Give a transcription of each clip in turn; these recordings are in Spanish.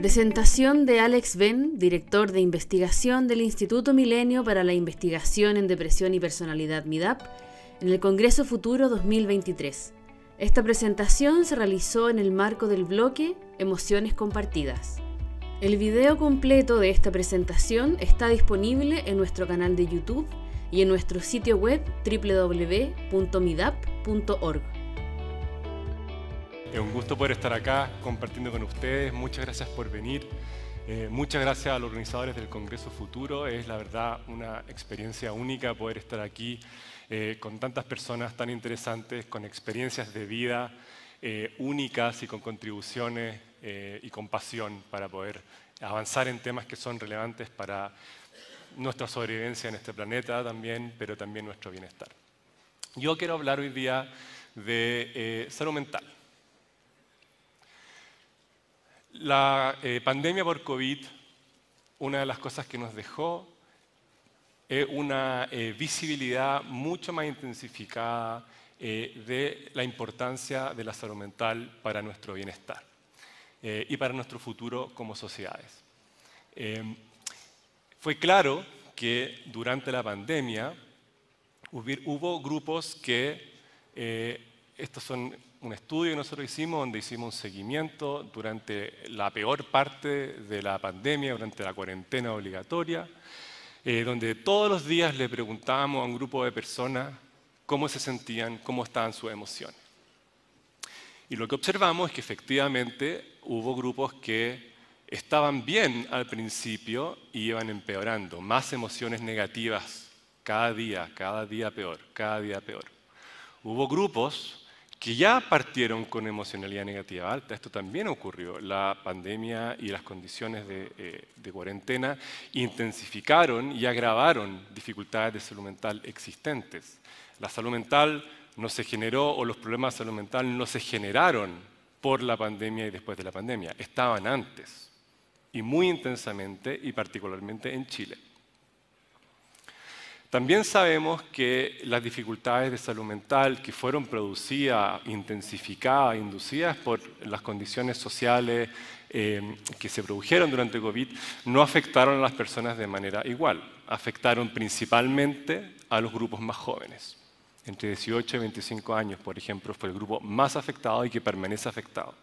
Presentación de Alex Ben, director de investigación del Instituto Milenio para la Investigación en Depresión y Personalidad MIDAP, en el Congreso Futuro 2023. Esta presentación se realizó en el marco del bloque Emociones Compartidas. El video completo de esta presentación está disponible en nuestro canal de YouTube y en nuestro sitio web www.midap.org. Es un gusto poder estar acá compartiendo con ustedes. Muchas gracias por venir. Eh, muchas gracias a los organizadores del Congreso Futuro. Es la verdad una experiencia única poder estar aquí eh, con tantas personas tan interesantes, con experiencias de vida eh, únicas y con contribuciones y con pasión para poder avanzar en temas que son relevantes para nuestra sobrevivencia en este planeta también, pero también nuestro bienestar. Yo quiero hablar hoy día de salud mental. La eh, pandemia por COVID, una de las cosas que nos dejó es una eh, visibilidad mucho más intensificada eh, de la importancia de la salud mental para nuestro bienestar y para nuestro futuro como sociedades. fue claro que durante la pandemia hubo grupos que, estos son un estudio que nosotros hicimos donde hicimos un seguimiento durante la peor parte de la pandemia, durante la cuarentena obligatoria, eh, donde todos los días le preguntábamos a un grupo de personas cómo se sentían, cómo estaban sus emociones. Y lo que observamos es que efectivamente hubo grupos que estaban bien al principio y iban empeorando, más emociones negativas cada día, cada día peor, cada día peor. Hubo grupos que ya partieron con emocionalidad negativa alta. Esto también ocurrió. La pandemia y las condiciones de, eh, cuarentena intensificaron y agravaron dificultades de salud mental existentes. La salud mental no se generó o los problemas de salud mental no se generaron por la pandemia y después de la pandemia. Estaban antes y muy intensamente y particularmente en Chile. También sabemos que las dificultades de salud mental que fueron producidas, intensificadas, inducidas por las condiciones sociales eh, que se produjeron durante COVID, no afectaron a las personas de manera igual. Afectaron principalmente a los grupos más jóvenes. Entre 18 y 25 años, por ejemplo, fue el grupo más afectado y que permanece afectado.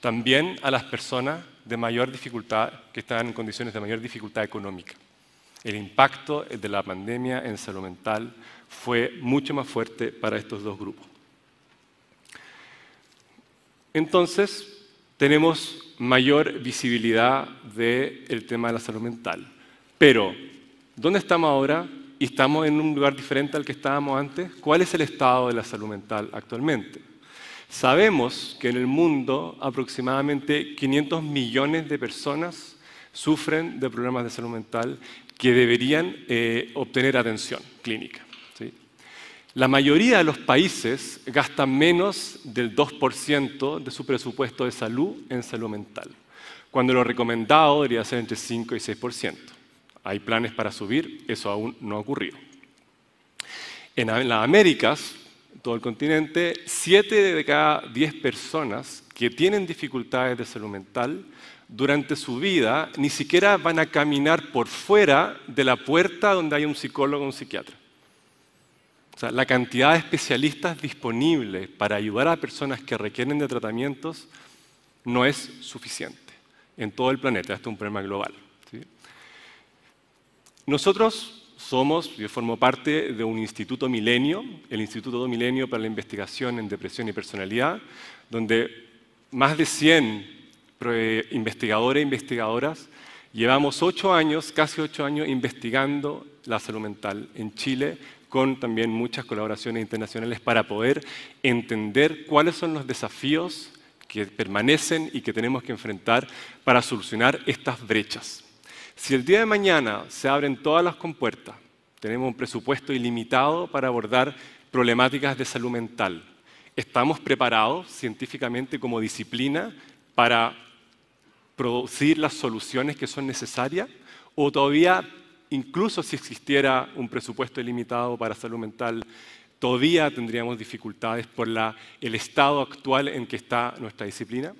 También a las personas de mayor dificultad, que están en condiciones de mayor dificultad económica el impacto de la pandemia en salud mental fue mucho más fuerte para estos dos grupos. Entonces, tenemos mayor visibilidad del tema de la salud mental. Pero, ¿dónde estamos ahora? ¿Y estamos en un lugar diferente al que estábamos antes? ¿Cuál es el estado de la salud mental actualmente? Sabemos que en el mundo aproximadamente 500 millones de personas sufren de problemas de salud mental que deberían eh, obtener atención clínica. La mayoría de los países gastan menos del 2% de su presupuesto de salud en salud mental, cuando lo recomendado debería ser entre 5 y 6%. Hay planes para subir, eso aún no ha ocurrido. En las Américas, todo el continente, 7 de cada 10 personas que tienen dificultades de salud mental durante su vida ni siquiera van a caminar por fuera de la puerta donde hay un psicólogo o un psiquiatra. O sea, la cantidad de especialistas disponibles para ayudar a personas que requieren de tratamientos no es suficiente en todo el planeta. Esto es un problema global. Nosotros somos, yo formo parte de un instituto milenio, el Instituto Milenio para la Investigación en Depresión y Personalidad, donde más de 100 investigadores e investigadoras, llevamos ocho años, casi ocho años, investigando la salud mental en Chile, con también muchas colaboraciones internacionales para poder entender cuáles son los desafíos que permanecen y que tenemos que enfrentar para solucionar estas brechas. Si el día de mañana se abren todas las compuertas, tenemos un presupuesto ilimitado para abordar problemáticas de salud mental. ¿Estamos preparados científicamente como disciplina para producir las soluciones que son necesarias o todavía, incluso si existiera un presupuesto ilimitado para salud mental, todavía tendríamos dificultades por el estado actual en que está nuestra disciplina?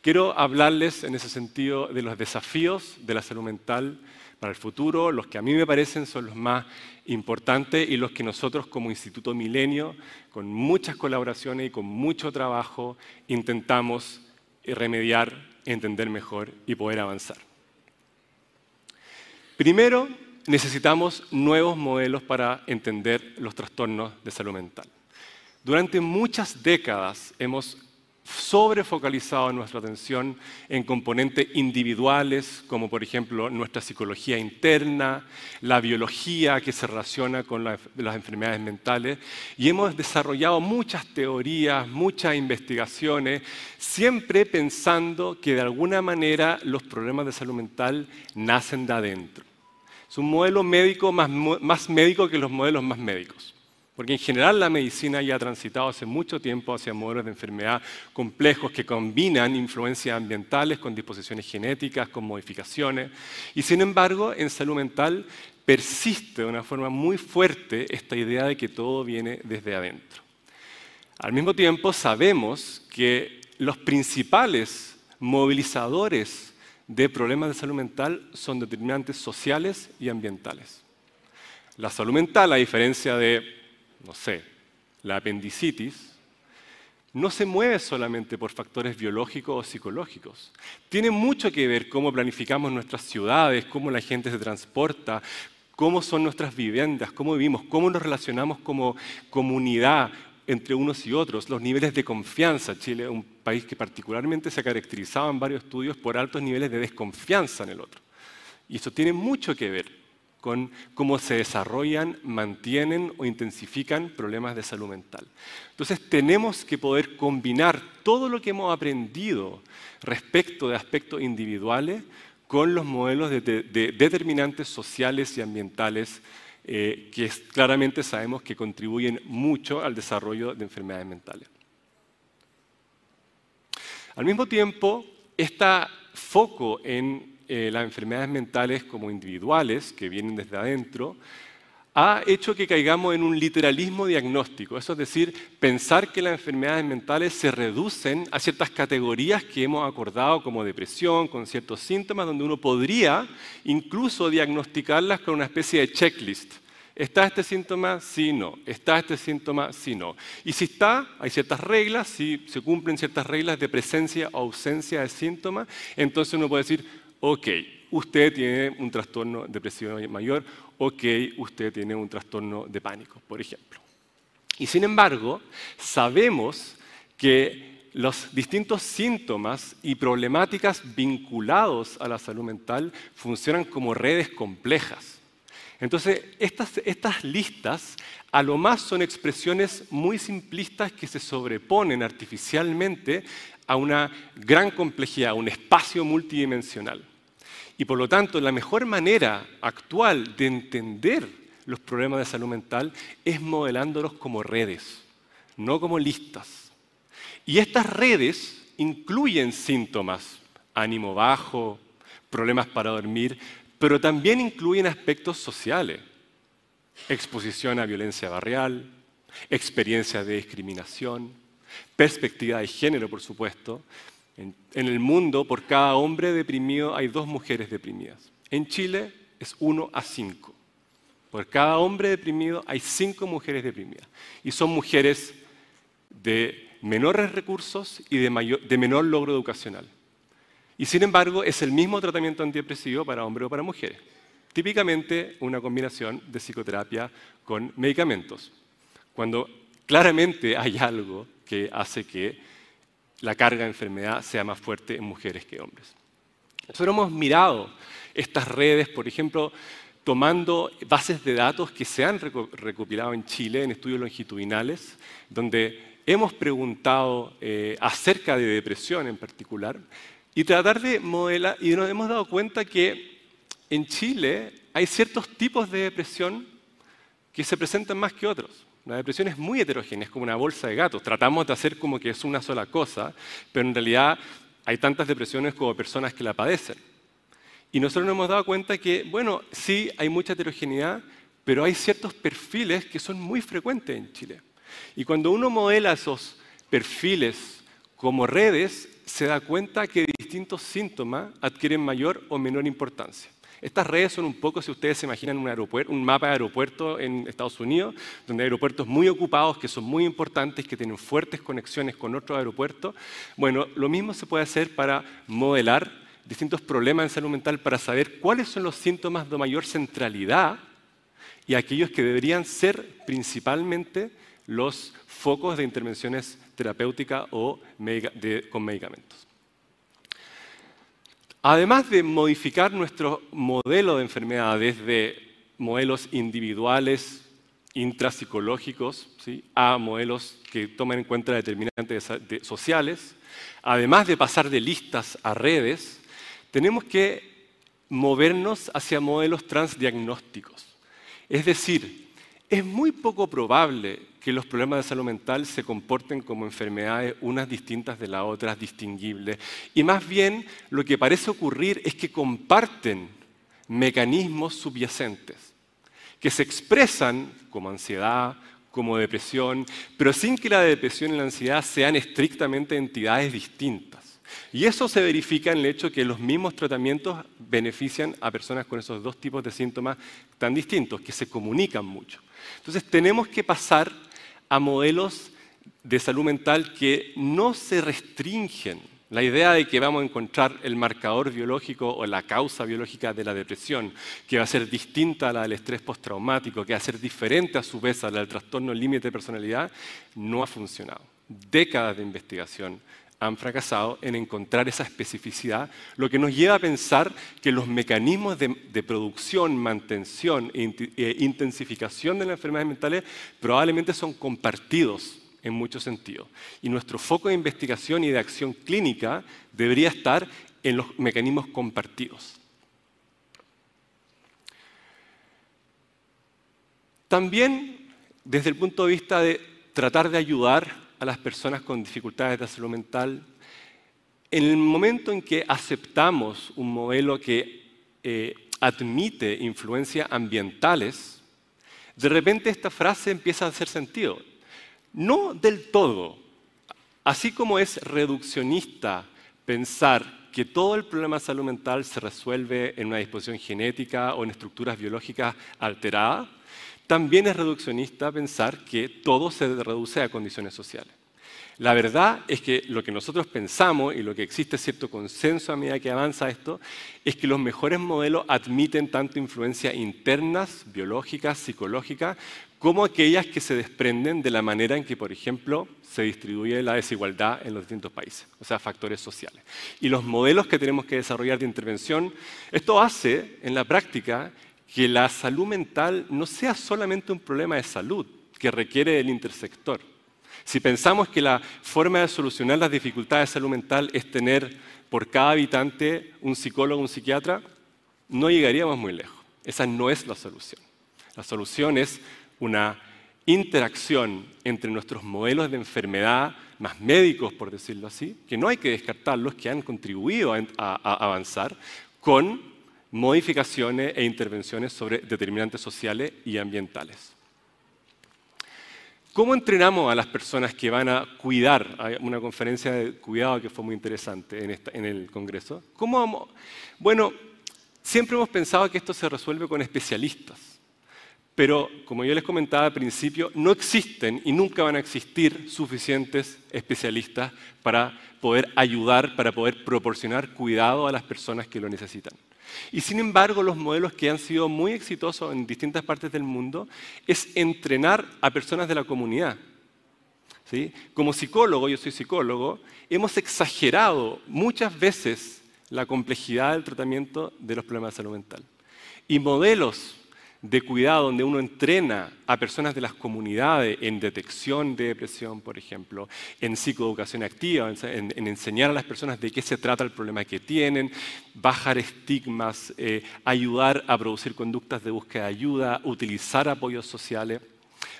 quiero hablarles en ese sentido de los desafíos de la salud mental para el futuro, los que a mí me parecen son los más importantes y los que nosotros como Instituto Milenio, con muchas colaboraciones y con mucho trabajo, intentamos remediar, entender mejor y poder avanzar. Primero, necesitamos nuevos modelos para entender los trastornos de salud mental. Durante muchas décadas hemos sobrefocalizado nuestra atención en componentes individuales, como por ejemplo nuestra psicología interna, la biología que se relaciona con las enfermedades mentales, y hemos desarrollado muchas teorías, muchas investigaciones, siempre pensando que de alguna manera los problemas de salud mental nacen de adentro. Es un modelo médico más, más médico que los modelos más médicos. Porque en general la medicina ya ha transitado hace mucho tiempo hacia modelos de enfermedad complejos que combinan influencias ambientales con disposiciones genéticas, con modificaciones. Y sin embargo, en salud mental persiste de una forma muy fuerte esta idea de que todo viene desde adentro. Al mismo tiempo, sabemos que los principales movilizadores de problemas de salud mental son determinantes sociales y ambientales. La salud mental, a diferencia de no sé, la apendicitis, no se mueve solamente por factores biológicos o psicológicos. Tiene mucho que ver cómo planificamos nuestras ciudades, cómo la gente se transporta, cómo son nuestras viviendas, cómo vivimos, cómo nos relacionamos como comunidad entre unos y otros, los niveles de confianza. Chile es un país que particularmente se ha en varios estudios por altos niveles de desconfianza en el otro. Y eso tiene mucho que ver con cómo se desarrollan, mantienen o intensifican problemas de salud mental. Entonces tenemos que poder combinar todo lo que hemos aprendido respecto de aspectos individuales con los modelos de, determinantes sociales y ambientales eh, que claramente sabemos que contribuyen mucho al desarrollo de enfermedades mentales. Al mismo tiempo, este foco en eh, las enfermedades mentales como individuales, que vienen desde adentro, ha hecho que caigamos en un literalismo diagnóstico. Eso es decir, pensar que las enfermedades mentales se reducen a ciertas categorías que hemos acordado como depresión, con ciertos síntomas, donde uno podría incluso diagnosticarlas con una especie de checklist. ¿Está este síntoma? Sí, no. ¿Está este síntoma? Sí, no. Y si está, hay ciertas reglas, si se cumplen ciertas reglas de presencia o ausencia de síntomas, entonces uno puede decir, ok, usted tiene un trastorno depresivo mayor, ok, usted tiene un trastorno de pánico, por ejemplo. Y sin embargo, sabemos que los distintos síntomas y problemáticas vinculados a la salud mental funcionan como redes complejas. Entonces, estas, estas, listas a lo más son expresiones muy simplistas que se sobreponen artificialmente a una gran complejidad, a un espacio multidimensional. Y por lo tanto, la mejor manera actual de entender los problemas de salud mental es modelándolos como redes, no como listas. Y estas redes incluyen síntomas, ánimo bajo, problemas para dormir, pero también incluyen aspectos sociales, exposición a violencia barrial, experiencia de discriminación, perspectiva de género, por supuesto. En, el mundo, por cada hombre deprimido hay dos mujeres deprimidas. En Chile es uno a cinco. Por cada hombre deprimido hay cinco mujeres deprimidas. Y son mujeres de menores recursos y de, de menor logro educacional. Y sin embargo, es el mismo tratamiento antidepresivo para hombres o para mujeres. Típicamente una combinación de psicoterapia con medicamentos. Cuando claramente hay algo que hace que la carga de enfermedad sea más fuerte en mujeres que hombres. Nosotros hemos mirado estas redes, por ejemplo, tomando bases de datos que se han recopilado en Chile en estudios longitudinales, donde hemos preguntado eh, acerca de depresión en particular, y tratar de modelar, y nos hemos dado cuenta que en Chile hay ciertos tipos de depresión que se presentan más que otros. La depresión es muy heterogénea, es como una bolsa de gatos. Tratamos de hacer como que es una sola cosa, pero en realidad hay tantas depresiones como personas que la padecen. Y nosotros nos hemos dado cuenta que, bueno, sí hay mucha heterogeneidad, pero hay ciertos perfiles que son muy frecuentes en Chile. Y cuando uno modela esos perfiles como redes, se da cuenta que distintos síntomas adquieren mayor o menor importancia. Estas redes son un poco, si ustedes se imaginan, un, aeropuerto, un mapa de aeropuerto en Estados Unidos, donde hay aeropuertos muy ocupados, que son muy importantes, que tienen fuertes conexiones con otros aeropuertos. Bueno, lo mismo se puede hacer para modelar distintos problemas en salud mental, para saber cuáles son los síntomas de mayor centralidad y aquellos que deberían ser principalmente los focos de intervenciones terapéuticas o con medicamentos. Además de modificar nuestro modelo de enfermedad desde modelos individuales, intrapsicológicos, a modelos que toman en cuenta determinantes sociales, además de pasar de listas a redes, tenemos que movernos hacia modelos transdiagnósticos. Es decir, es muy poco probable que los problemas de salud mental se comporten como enfermedades unas distintas de las otras, distinguibles. Y más bien lo que parece ocurrir es que comparten mecanismos subyacentes, que se expresan como ansiedad, como depresión, pero sin que la depresión y la ansiedad sean estrictamente entidades distintas. Y eso se verifica en el hecho que los mismos tratamientos benefician a personas con esos dos tipos de síntomas tan distintos, que se comunican mucho. Entonces tenemos que pasar a modelos de salud mental que no se restringen. La idea de que vamos a encontrar el marcador biológico o la causa biológica de la depresión, que va a ser distinta a la del estrés postraumático, que va a ser diferente a su vez a la del trastorno límite de personalidad, no ha funcionado. Décadas de investigación han fracasado en encontrar esa especificidad, lo que nos lleva a pensar que los mecanismos de, producción, mantención e, e intensificación de las enfermedades mentales probablemente son compartidos en muchos sentidos. Y nuestro foco de investigación y de acción clínica debería estar en los mecanismos compartidos. También desde el punto de vista de tratar de ayudar a las personas con dificultades de salud mental, en el momento en que aceptamos un modelo que eh, admite influencias ambientales, de repente esta frase empieza a hacer sentido. No del todo. Así como es reduccionista pensar que todo el problema de salud mental se resuelve en una disposición genética o en estructuras biológicas alteradas, también es reduccionista pensar que todo se reduce a condiciones sociales. La verdad es que lo que nosotros pensamos y lo que existe cierto consenso a medida que avanza esto, es que los mejores modelos admiten tanto influencias internas, biológicas, psicológicas, como aquellas que se desprenden de la manera en que, por ejemplo, se distribuye la desigualdad en los distintos países, o sea, factores sociales. Y los modelos que tenemos que desarrollar de intervención, esto hace en la práctica que la salud mental no sea solamente un problema de salud que requiere del intersector. Si pensamos que la forma de solucionar las dificultades de salud mental es tener por cada habitante un psicólogo, un psiquiatra, no llegaríamos muy lejos. Esa no es la solución. La solución es una interacción entre nuestros modelos de enfermedad, más médicos, por decirlo así, que no hay que descartarlos, que han contribuido a avanzar, con modificaciones e intervenciones sobre determinantes sociales y ambientales. ¿Cómo entrenamos a las personas que van a cuidar? Hay una conferencia de cuidado que fue muy interesante en, el Congreso. ¿Cómo Bueno, siempre hemos pensado que esto se resuelve con especialistas, pero como yo les comentaba al principio, no existen y nunca van a existir suficientes especialistas para poder ayudar, para poder proporcionar cuidado a las personas que lo necesitan. Y sin embargo, los modelos que han sido muy exitosos en distintas partes del mundo es entrenar a personas de la comunidad. Como psicólogo, yo soy psicólogo, hemos exagerado muchas veces la complejidad del tratamiento de los problemas de salud mental. Y modelos de cuidado donde uno entrena a personas de las comunidades en detección de depresión, por ejemplo, en psicoeducación activa, en, enseñar a las personas de qué se trata el problema que tienen, bajar estigmas, eh, ayudar a producir conductas de búsqueda de ayuda, utilizar apoyos sociales.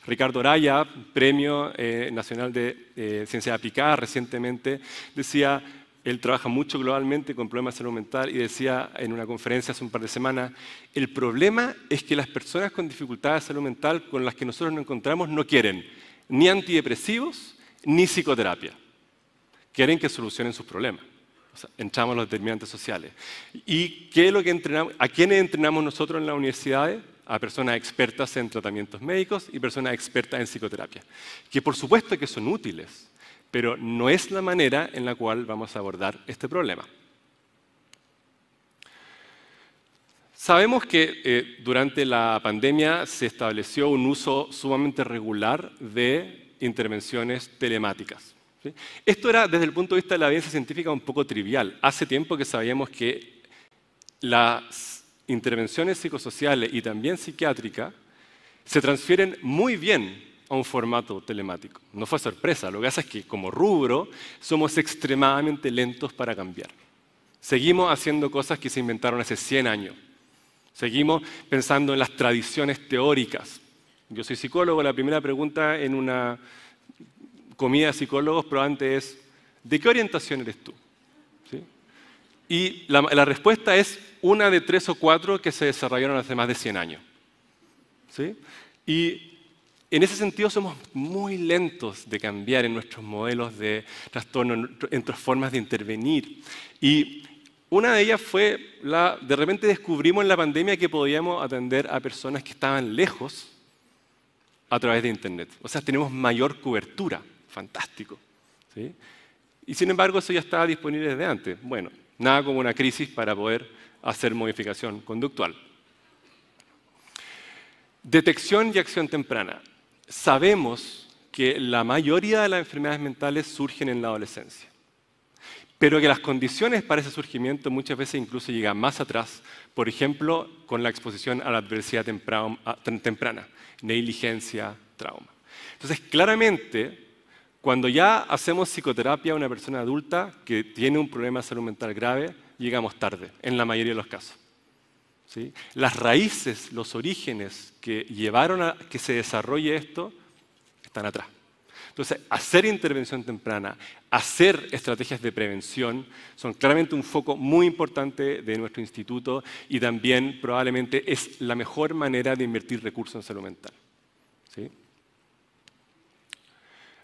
Ricardo Araya, Premio eh, Nacional de eh, Ciencia Aplicada, recientemente decía, él trabaja mucho globalmente con problemas de salud mental y decía en una conferencia hace un par de semanas, el problema es que las personas con dificultades de salud mental con las que nosotros nos encontramos no quieren ni antidepresivos ni psicoterapia. quieren que solucionen sus problemas. entramos a los determinantes sociales. ¿Y qué es lo que entrenamos? ¿A quiénes entrenamos nosotros en las universidades? A personas expertas en tratamientos médicos y personas expertas en psicoterapia. Que por supuesto que son útiles, pero no es la manera en la cual vamos a abordar este problema. Sabemos que eh, durante la pandemia se estableció un uso sumamente regular de intervenciones telemáticas. Esto era, desde el punto de vista de la evidencia científica, un poco trivial. Hace tiempo que sabíamos que las intervenciones psicosociales y también psiquiátricas se transfieren muy bien a un formato telemático. No fue sorpresa, lo que pasa es que como rubro somos extremadamente lentos para cambiar. Seguimos haciendo cosas que se inventaron hace 100 años. Seguimos pensando en las tradiciones teóricas. Yo soy psicólogo, la primera pregunta en una comida de psicólogos probablemente es, ¿de qué orientación eres tú? Y la, la, respuesta es una de tres o cuatro que se desarrollaron hace más de 100 años. ¿sí? Y en ese sentido somos muy lentos de cambiar en nuestros modelos de trastorno, en nuestras formas de intervenir. Y una de ellas fue, la, de repente descubrimos en la pandemia que podíamos atender a personas que estaban lejos a través de Internet. O sea, tenemos mayor cobertura fantástico. Y sin embargo, eso ya estaba disponible desde antes. Bueno, nada como una crisis para poder hacer modificación conductual. Detección y acción temprana. Sabemos que la mayoría de las enfermedades mentales surgen en la adolescencia, pero que las condiciones para ese surgimiento muchas veces incluso llegan más atrás, por ejemplo, con la exposición a la adversidad temprana, negligencia, trauma. Entonces, claramente, cuando ya hacemos psicoterapia a una persona adulta que tiene un problema de salud mental grave, llegamos tarde, en la mayoría de los casos. Las raíces, los orígenes que llevaron a que se desarrolle esto están atrás. Entonces, hacer intervención temprana, hacer estrategias de prevención son claramente un foco muy importante de nuestro instituto y también probablemente es la mejor manera de invertir recursos en salud mental.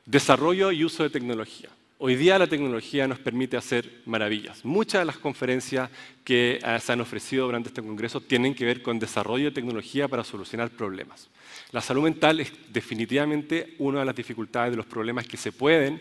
Desarrollo y uso de tecnología. Hoy día la tecnología nos permite hacer maravillas. Muchas de las conferencias que eh, se han ofrecido durante este congreso tienen que ver con desarrollo de tecnología para solucionar problemas. La salud mental es definitivamente una de las dificultades de los problemas que se pueden,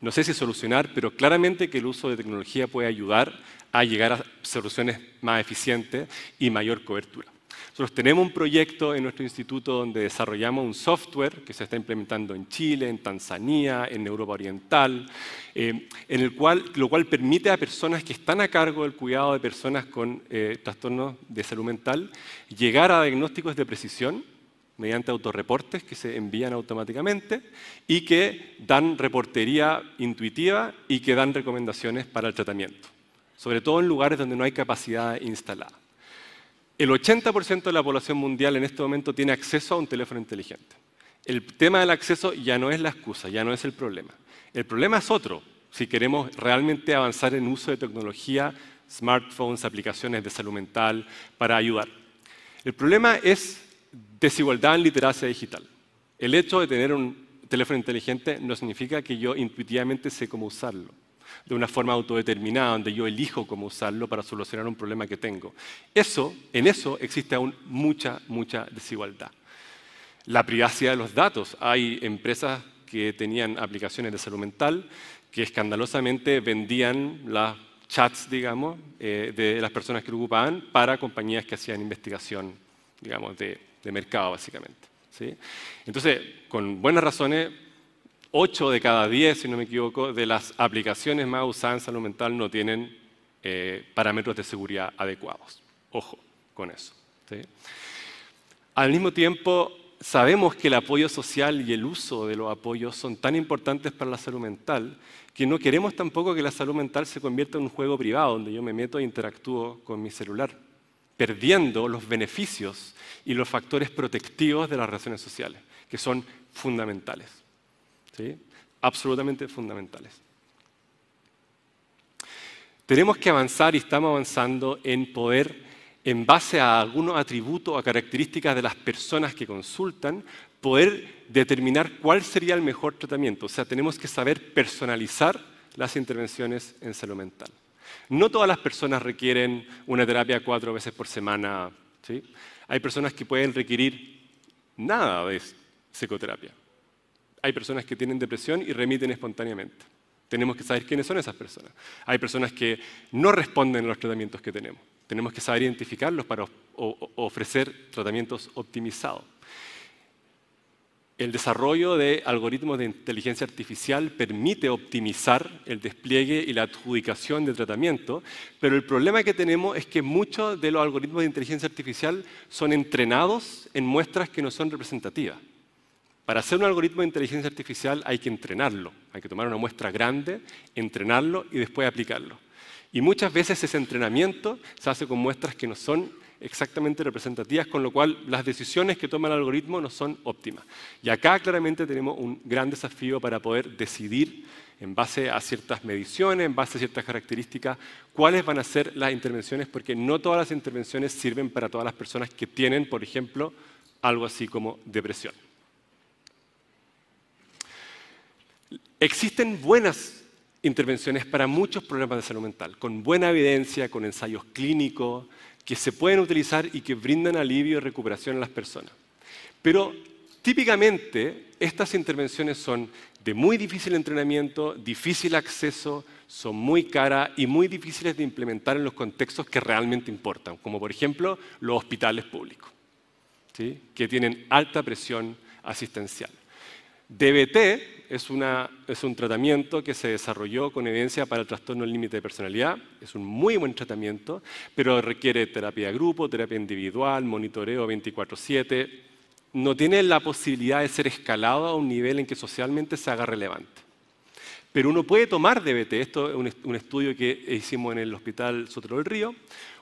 no sé si solucionar, pero claramente que el uso de tecnología puede ayudar a llegar a soluciones más eficientes y mayor cobertura. Nosotros tenemos un proyecto en nuestro instituto donde desarrollamos un software que se está implementando en Chile, en Tanzania, en Europa Oriental, eh, en el cual, lo cual permite a personas que están a cargo del cuidado de personas con eh, trastornos de salud mental llegar a diagnósticos de precisión mediante autorreportes que se envían automáticamente y que dan reportería intuitiva y que dan recomendaciones para el tratamiento, sobre todo en lugares donde no hay capacidad instalada. El 80% de la población mundial en este momento tiene acceso a un teléfono inteligente. El tema del acceso ya no es la excusa, ya no es el problema. El problema es otro, si queremos realmente avanzar en uso de tecnología, smartphones, aplicaciones de salud mental para ayudar. El problema es desigualdad en literacia digital. El hecho de tener un teléfono inteligente no significa que yo intuitivamente sé cómo usarlo de una forma autodeterminada, donde yo elijo cómo usarlo para solucionar un problema que tengo. Eso, en eso existe aún mucha, mucha desigualdad. La privacidad de los datos. Hay empresas que tenían aplicaciones de salud mental que escandalosamente vendían las chats, digamos, eh, de las personas que lo ocupaban para compañías que hacían investigación, digamos, de, mercado, básicamente. ¿sí? Entonces, con buenas razones, 8 de cada 10, si no me equivoco, de las aplicaciones más usadas en salud mental no tienen eh, parámetros de seguridad adecuados. Ojo con eso. Al mismo tiempo, sabemos que el apoyo social y el uso de los apoyos son tan importantes para la salud mental que no queremos tampoco que la salud mental se convierta en un juego privado donde yo me meto e interactúo con mi celular, perdiendo los beneficios y los factores protectivos de las relaciones sociales, que son fundamentales absolutamente fundamentales. Tenemos que avanzar y estamos avanzando en poder, en base a algunos atributos o características de las personas que consultan, poder determinar cuál sería el mejor tratamiento. O sea, tenemos que saber personalizar las intervenciones en salud mental. No todas las personas requieren una terapia cuatro veces por semana. ¿sí? Hay personas que pueden requerir nada de psicoterapia. Hay personas que tienen depresión y remiten espontáneamente. Tenemos que saber quiénes son esas personas. Hay personas que no responden a los tratamientos que tenemos. Tenemos que saber identificarlos para ofrecer tratamientos optimizados. El desarrollo de algoritmos de inteligencia artificial permite optimizar el despliegue y la adjudicación de tratamiento, pero el problema que tenemos es que muchos de los algoritmos de inteligencia artificial son entrenados en muestras que no son representativas. Para hacer un algoritmo de inteligencia artificial hay que entrenarlo, hay que tomar una muestra grande, entrenarlo y después aplicarlo. Y muchas veces ese entrenamiento se hace con muestras que no son exactamente representativas, con lo cual las decisiones que toma el algoritmo no son óptimas. Y acá claramente tenemos un gran desafío para poder decidir en base a ciertas mediciones, en base a ciertas características, cuáles van a ser las intervenciones, porque no todas las intervenciones sirven para todas las personas que tienen, por ejemplo, algo así como depresión. Existen buenas intervenciones para muchos problemas de salud mental, con buena evidencia, con ensayos clínicos, que se pueden utilizar y que brindan alivio y recuperación a las personas. Pero típicamente estas intervenciones son de muy difícil entrenamiento, difícil acceso, son muy caras y muy difíciles de implementar en los contextos que realmente importan, como por ejemplo los hospitales públicos, que tienen alta presión asistencial. DBT es, un tratamiento que se desarrolló con evidencia para el trastorno del límite de personalidad. Es un muy buen tratamiento, pero requiere terapia de grupo, terapia individual, monitoreo 24/7. No tiene la posibilidad de ser escalado a un nivel en que socialmente se haga relevante. Pero uno puede tomar DBT, esto es un estudio que hicimos en el Hospital Sotero del Río,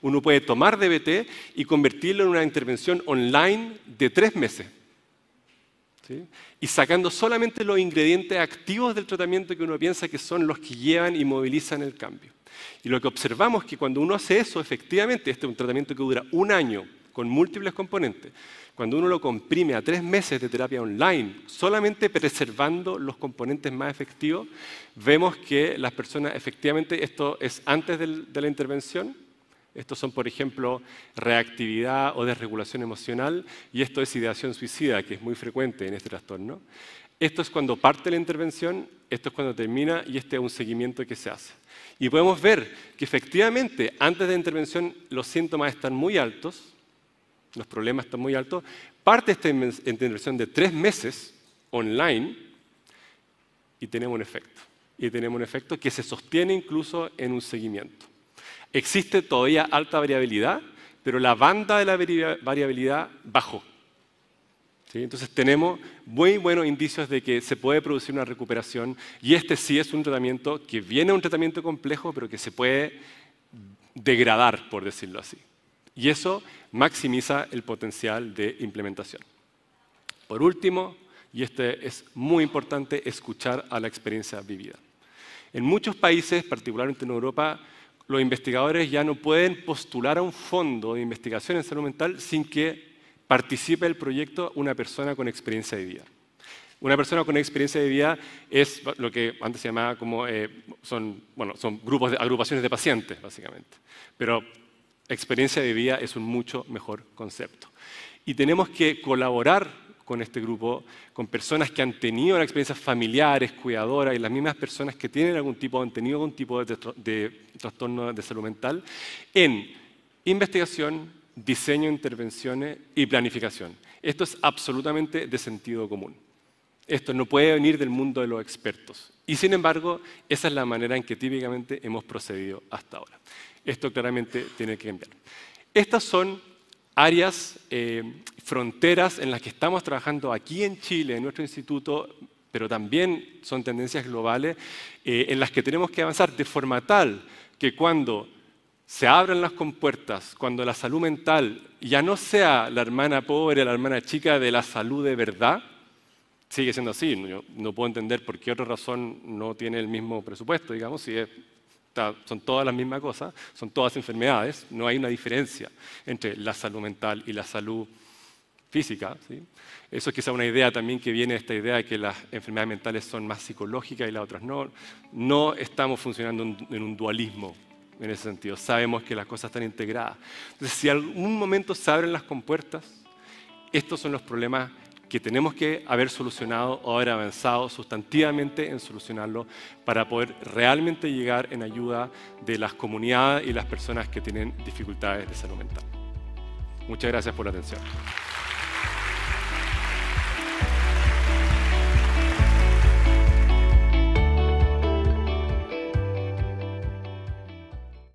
uno puede tomar DBT y convertirlo en una intervención online de tres meses y sacando solamente los ingredientes activos del tratamiento que uno piensa que son los que llevan y movilizan el cambio. Y lo que observamos es que cuando uno hace eso, efectivamente, este es un tratamiento que dura un año con múltiples componentes, cuando uno lo comprime a tres meses de terapia online, solamente preservando los componentes más efectivos, vemos que las personas, efectivamente, esto es antes de la intervención, estos son, por ejemplo, reactividad o desregulación emocional y esto es ideación suicida, que es muy frecuente en este trastorno. Esto es cuando parte la intervención, esto es cuando termina y este es un seguimiento que se hace. Y podemos ver que efectivamente antes de la intervención los síntomas están muy altos, los problemas están muy altos, parte esta intervención de tres meses online y tenemos un efecto. Y tenemos un efecto que se sostiene incluso en un seguimiento. Existe todavía alta variabilidad, pero la banda de la variabilidad bajó. Entonces tenemos muy buenos indicios de que se puede producir una recuperación y este sí es un tratamiento que viene un tratamiento complejo, pero que se puede degradar, por decirlo así. Y eso maximiza el potencial de implementación. Por último, y este es muy importante, escuchar a la experiencia vivida. En muchos países, particularmente en Europa, los investigadores ya no pueden postular a un fondo de investigación en salud mental sin que participe del proyecto una persona con experiencia de vida. Una persona con experiencia de vida es lo que antes se llamaba como, eh, son, bueno, son de, agrupaciones de pacientes, básicamente. Pero experiencia de vida es un mucho mejor concepto. Y tenemos que colaborar con este grupo, con personas que han tenido experiencias familiares, cuidadoras y las mismas personas que tienen algún tipo, han tenido algún tipo de, trastorno de salud mental, en investigación, diseño intervenciones y planificación. Esto es absolutamente de sentido común. Esto no puede venir del mundo de los expertos. Y sin embargo, esa es la manera en que típicamente hemos procedido hasta ahora. Esto claramente tiene que cambiar. Estas son áreas, eh, fronteras en las que estamos trabajando aquí en Chile, en nuestro instituto, pero también son tendencias globales eh, en las que tenemos que avanzar de forma tal que cuando se abran las compuertas, cuando la salud mental ya no sea la hermana pobre, la hermana chica de la salud de verdad, sigue siendo así. No, no puedo entender por qué otra razón no tiene el mismo presupuesto, digamos, si es son todas las mismas cosas, son todas enfermedades, no hay una diferencia entre la salud mental y la salud física. ¿sí? Eso es quizá una idea también que viene de esta idea de que las enfermedades mentales son más psicológicas y las otras no. No estamos funcionando en un dualismo en ese sentido. Sabemos que las cosas están integradas. Entonces, si algún momento se abren las compuertas, estos son los problemas que tenemos que haber solucionado o haber avanzado sustantivamente en solucionarlo para poder realmente llegar en ayuda de las comunidades y las personas que tienen dificultades de salud mental. Muchas gracias por la atención.